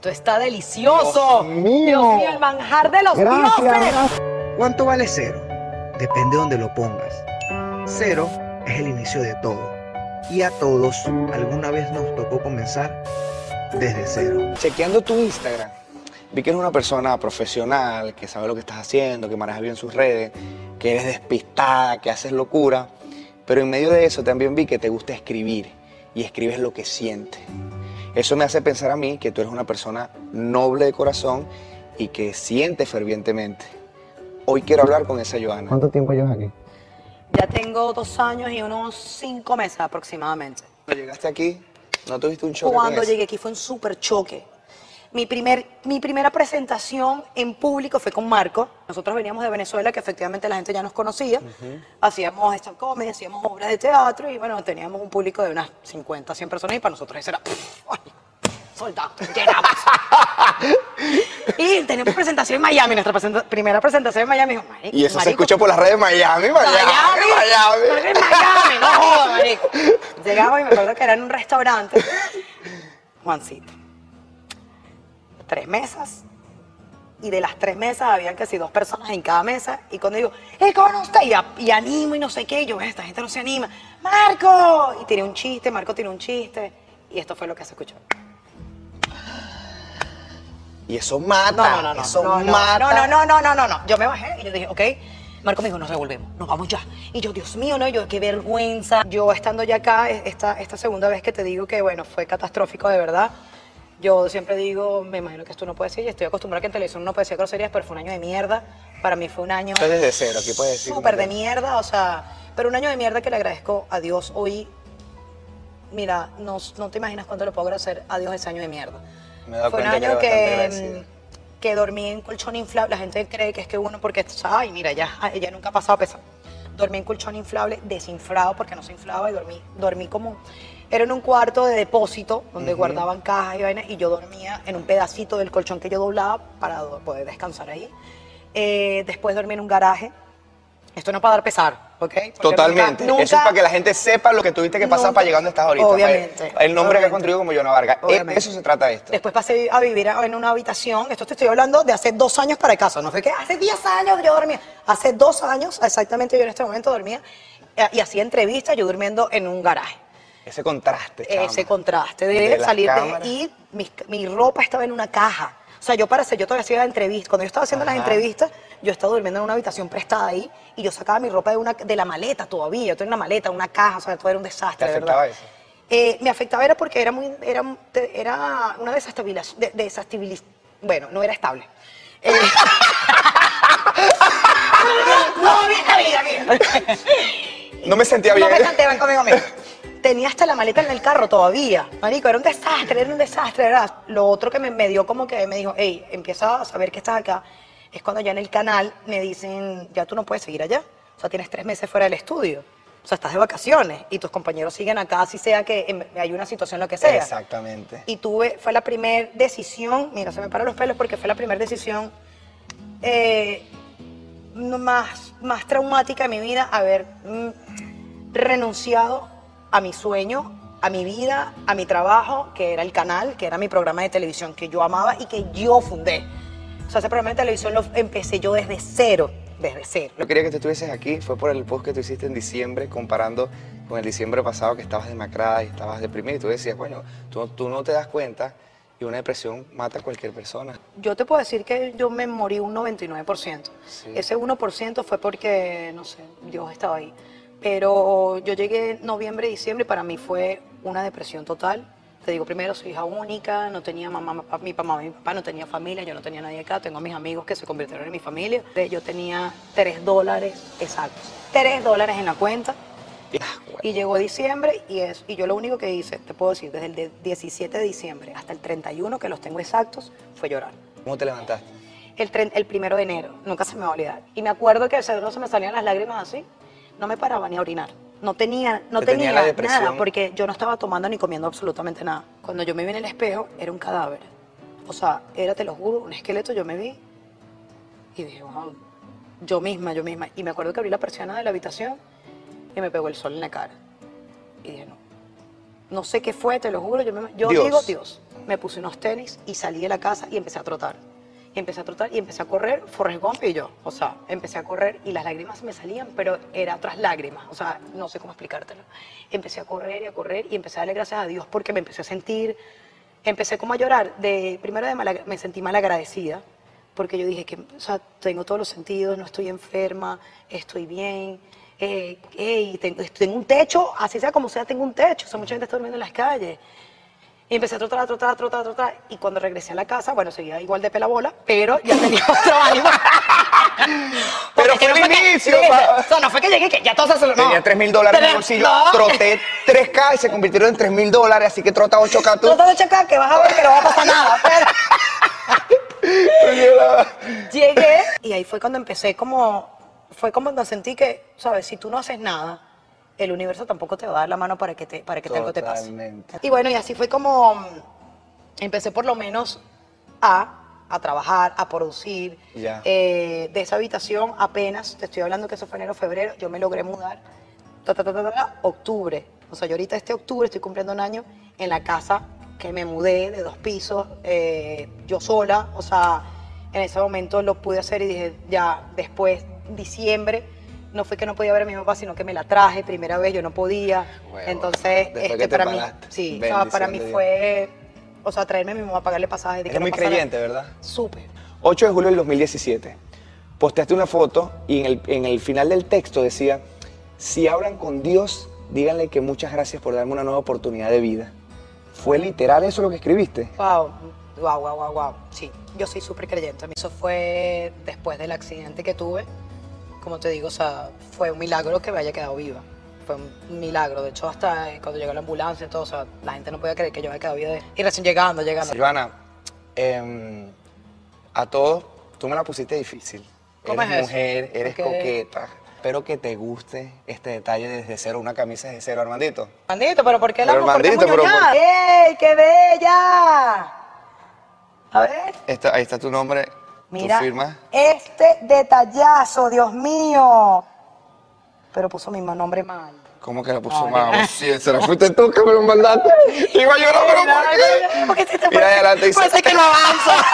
Esto está delicioso. Dios mío. Dios mío, el manjar de los Gracias. dioses. ¿Cuánto vale cero? Depende de donde lo pongas. Cero es el inicio de todo. Y a todos alguna vez nos tocó comenzar desde cero. Chequeando tu Instagram, vi que eres una persona profesional, que sabe lo que estás haciendo, que manejas bien sus redes, que eres despistada, que haces locura. Pero en medio de eso también vi que te gusta escribir y escribes lo que sientes. Eso me hace pensar a mí que tú eres una persona noble de corazón y que siente fervientemente. Hoy quiero hablar con esa Joana. ¿Cuánto tiempo llevas aquí? Ya tengo dos años y unos cinco meses aproximadamente. Cuando llegaste aquí, ¿no tuviste un choque Cuando con llegué aquí fue un súper choque. Mi, primer, mi primera presentación en público fue con Marco. Nosotros veníamos de Venezuela, que efectivamente la gente ya nos conocía. Hacíamos esta comedy, hacíamos obras de teatro y bueno, teníamos un público de unas 50, 100 personas y para nosotros eso era... soldado, llenamos. y teníamos presentación en Miami, nuestra presenta- primera presentación en Miami. Dijo, "Marico, Y eso se escucha por las redes de Miami, Miami, Miami, Miami. Miami, no jodas, marico. Llegamos y me acuerdo que era en un restaurante. Juancito. Tres mesas. Y de las tres mesas habían casi dos personas en cada mesa. Y cuando digo, ¡eh, con usted! Y, a- y animo y no sé qué. Yo, esta gente no se anima. ¡Marco! Y tiene un chiste, Marco tiene un chiste. Y esto fue lo que se escuchó. Y eso mata, No, no, no, no. eso no, no, mata. no, no, no, no, no, no, no. Yo me bajé y yo dije, ok. Marco me dijo, nos devolvemos, nos vamos ya. Y yo, Dios mío, no, yo, qué vergüenza. Yo estando ya acá, esta, esta segunda vez que te digo que, bueno, fue catastrófico de verdad. Yo siempre digo, me imagino que esto no puede decir, y estoy acostumbrada a que en televisión uno puede decir groserías, pero fue un año de mierda. Para mí fue un año Esto es desde cero, aquí puedes decir. súper de mierda, o sea, pero un año de mierda que le agradezco a Dios hoy. Mira, no, no te imaginas cuánto le puedo agradecer a Dios ese año de mierda. Me dado Fue un año que, mm, que dormí en colchón inflable. La gente cree que es que uno, porque, ay, mira, ya, ella nunca ha pasado a pesar. Dormí en colchón inflable, desinflado, porque no se inflaba, y dormí, dormí como. Era en un cuarto de depósito donde guardaban cajas y vainas, y yo dormía en un pedacito del colchón que yo doblaba para poder descansar ahí. Eh, después dormí en un garaje. Esto no es para dar pesar, ¿ok? Porque Totalmente. nunca- Eso es para que la gente sepa lo que tuviste que pasar Nunca- para llegar donde estás ahorita. Obviamente, El nombre que obviamente. has construido como Joana Vargas. Eh, Obviamente. Eso se trata esto. Después pasé a vivir en una habitación. Esto te estoy hablando de hace dos años para acá. No fue que hace 10 años yo dormía. Hace dos años, exactamente yo en este momento dormía eh, y hacía entrevistas yo durmiendo en un garaje. Ese contraste, chama. Ese contraste de, salir de y mi, mi ropa estaba en una caja. O sea, yo para hacer, yo todavía hacía entrevistas. Cuando yo estaba haciendo las entrevistas, yo estaba durmiendo en una habitación prestada ahí y yo sacaba mi ropa de, una, de la maleta todavía. Yo tenía una maleta, una caja, o sea, todo era un desastre. ¿Te afectaba verdad. eso? Eh, me afectaba era porque era muy, era, era una desestabilización, de, desestabiliz- bueno, no era estable. Eh, no, mira, mira, mira. No me sentía No bien. me conmigo, mira. Tenía hasta la maleta en el carro todavía. Marico, era un desastre, era un desastre, ¿verdad? Lo otro que me, me dio como que me dijo, hey, empieza a saber que estás acá, es cuando ya en el canal me dicen, ya tú no puedes seguir allá. O sea, tienes tres meses fuera del estudio. O sea, estás de vacaciones y tus compañeros siguen acá, así sea que hay una situación, lo que sea. Exactamente. Y tuve, fue la primera decisión, mira, se me paran los pelos porque fue la primera decisión eh, más, más traumática de mi vida, haber mm, renunciado a mi sueño, a mi vida, a mi trabajo, que era el canal, que era mi programa de televisión que yo amaba y que yo fundé. O sea, ese programa de televisión lo empecé yo desde cero, desde cero. Yo quería que tú estuvieses aquí, fue por el post que tú hiciste en diciembre, comparando con el diciembre pasado que estabas demacrada y estabas deprimida. Y tú decías, bueno, tú, tú no te das cuenta y una depresión mata a cualquier persona. Yo te puedo decir que yo me morí un 99%. Sí. Ese 1% fue porque, no sé, Dios estaba ahí. Pero yo llegué en noviembre, diciembre y para mí fue una depresión total. Te digo, primero soy hija única, no tenía mamá, papá, mi mamá, mi papá, no tenía familia, yo no tenía nadie acá, tengo a mis amigos que se convirtieron en mi familia. Yo tenía 3 dólares exactos, 3 dólares en la cuenta. Y llegó diciembre y, es, y yo lo único que hice, te puedo decir, desde el de 17 de diciembre hasta el 31, que los tengo exactos, fue llorar. ¿Cómo te levantaste? El, el primero de enero, nunca se me va a olvidar. Y me acuerdo que seguro se me salían las lágrimas así, no me paraba ni a orinar. No tenía, no Te tenía nada, porque yo no estaba tomando ni comiendo absolutamente nada. Cuando yo me vi en el espejo, era un cadáver. O sea, era, te lo juro, un esqueleto, yo me vi y dije, wow, yo misma, yo misma. Y me acuerdo que abrí la persiana de la habitación y me pegó el sol en la cara. Y dije, no, no sé qué fue, te lo juro, yo, me- yo Dios. digo Dios. Me puse unos tenis y salí de la casa y empecé a trotar. Empecé a trotar y empecé a correr, Forrest Gump y yo. O sea, empecé a correr y las lágrimas me salían, pero era otras lágrimas. O sea, no sé cómo explicártelo. Empecé a correr y a correr y empecé a darle gracias a Dios porque me empecé a sentir, empecé como a llorar. De, primero de mala- me sentí mal agradecida porque yo dije que, o sea, tengo todos los sentidos, no estoy enferma, estoy bien. Eh, ey, tengo, tengo un techo, así sea como sea, tengo un techo. O sea, mucha gente está durmiendo en las calles. Y empecé a trotar, a trotar, a trotar, a trotar. Y cuando regresé a la casa, bueno, seguía igual de pelabola, pero ya tenía otro ánimo. Pero fue no el que- inicio, O sea, no fue que llegué, que ya todo se lo... no. Tenía 3 mil dólares en el bolsillo, no. troté 3K y se convirtieron en 3 mil dólares, así que trota 8K tú. De checar que vas a ver que no va a pasar nada. Pero llegué y ahí fue cuando empecé como... Fue como cuando sentí que, ¿sabes? Si tú no haces nada, el universo tampoco te va a dar la mano para que, te, para que algo te pase. Totalmente. Y bueno, y así fue como mm, empecé por lo menos a, a trabajar, a producir. Ya. Eh, de esa habitación apenas, te estoy hablando que eso fue enero, febrero, yo me logré mudar. Ta, ta, ta, octubre. O sea, yo ahorita este octubre estoy cumpliendo un año en la casa que me mudé de dos pisos, eh, yo sola. O sea, en ese momento lo pude hacer y dije, ya después, diciembre, no fue que no podía ver a mi papá, sino que me la traje, primera vez yo no podía. Huevo. Entonces, este, que te para mí, paraste. sí, o sea, para mí fue, o sea, traerme a mi mamá, pagarle que Eres no muy pasara- creyente, ¿verdad? Súper. 8 de julio del 2017. Posteaste una foto y en el, en el final del texto decía, si hablan con Dios, díganle que muchas gracias por darme una nueva oportunidad de vida. ¿Fue literal eso lo que escribiste? Wow, wow, wow, wow, wow. Sí, yo soy súper creyente. Eso fue después del accidente que tuve. Como te digo, o sea, fue un milagro que me haya quedado viva. Fue un milagro. De hecho, hasta eh, cuando llegó la ambulancia y todo, o sea, la gente no podía creer que yo había quedado viva. de- Y recién llegando, llegando. Silvana, em, a todos, tú me la pusiste difícil. ¿Cómo eres es eso? mujer, eres ¿Por qué? coqueta. Espero que te guste este detalle desde cero, una camisa desde cero, Armandito. Armandito, pero ¿por qué la? ¿Por Armandito, pero muñoñada? ¡Ey, qué bella! A ver. Esta- ahí está tu nombre, Mira, tu firma. este detallazo, Dios mío. Pero puso mi nombre mal. ¿Cómo que la puso Ay. mal? Sí, se la fuiste tú que me lo mandaste. Iba a llorar, pero ¿por qué? ¿Por qué te Mira adelante y Puede ser que no avanza.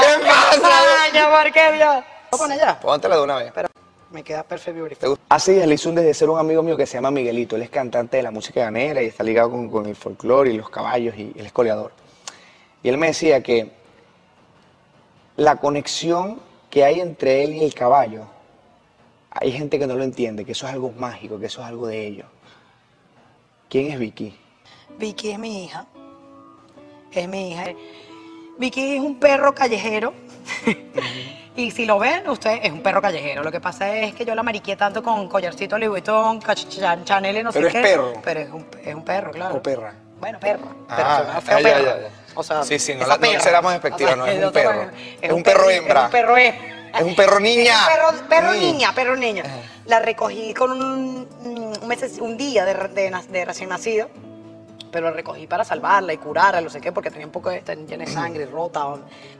¿Qué pasa? Ay, ¿por qué Dios? ¿Puedo poner ya? Póntela de una vez. Pero me queda perfect ¿Te beautiful. gusta? Hace días le hice un desde a un amigo mío que se llama Miguelito. Él es cantante de la música ganera y está ligado con, con el folclore y los caballos y él es coleador. Y él me decía que la conexión que hay entre él y el caballo, hay gente que no lo entiende, que eso es algo mágico, que eso es algo de ellos. ¿Quién es Vicky? Vicky es mi hija. Es mi hija. Vicky es un perro callejero. y si lo ven, usted es un perro callejero. Lo que pasa es que yo la mariqué tanto con collarcito Louis Vuitton, Chanel y no Pero sé es qué. perro. Pero es un, es un perro, claro. ¿O perra? Bueno, perro. Ah, pero ya, perro. ya, ya. O sea, Sí, sí, no la- no despectivos, no, es un perro. Es un perro hembra. Es un perro hembra. Es un perro niña. Perro, perro Mm. niña, perro niña. La recogí con un, un, mes- un día de, de na- de recién nacido, pero la recogí para salvarla y curarla, no sé qué, porque tenía un poco de, llena de sangre, rota,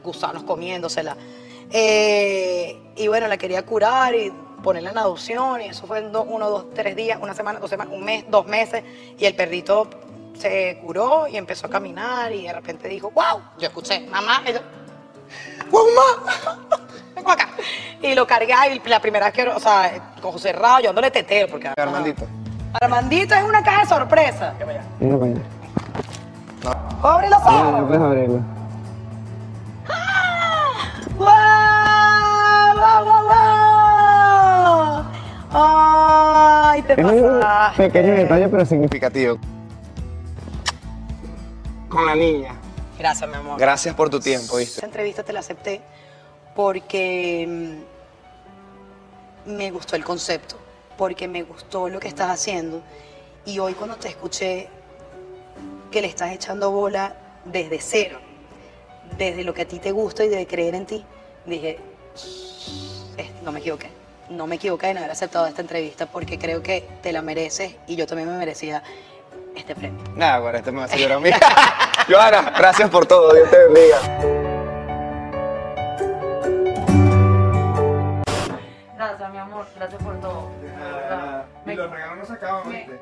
gusanos comiéndosela. Eh, y bueno, la quería curar y ponerla en adopción, y eso fue en do- uno, dos, tres días, una semana, dos semanas, un mes, dos meses, y el perrito se curó y empezó a caminar y de repente dijo, wow, yo escuché, mamá, y yo, ¡Guau, mamá! vengo acá. Y lo cargué y la primera vez que, o sea, con José cerrado, yo dándole tetero, porque... Armandito. Armandito es una caja de sorpresa. Mira para allá. ¡Abre los ojos! puedes abrirlo. ¡Wow! ¡Wow, wow, wow! ¡Ay, te pasaste! pero significativo. Con la niña. Gracias, mi amor. Gracias por tu tiempo, ¿viste? Esta entrevista te la acepté porque mm, me gustó el concepto, porque me gustó lo que estás haciendo. Y hoy cuando te escuché que le estás echando bola desde cero, desde lo que a ti te gusta y de creer en ti, dije, "Eh, no me equivoqué. No me equivoqué en haber aceptado esta entrevista porque creo que te la mereces y yo también me merecía este premio. Nada, bueno, este me va a llorar a mí. Joana, gracias por todo. Dios te bendiga. Gracias, mi amor. Gracias por todo. Y los regalos no se acaban, ¿viste?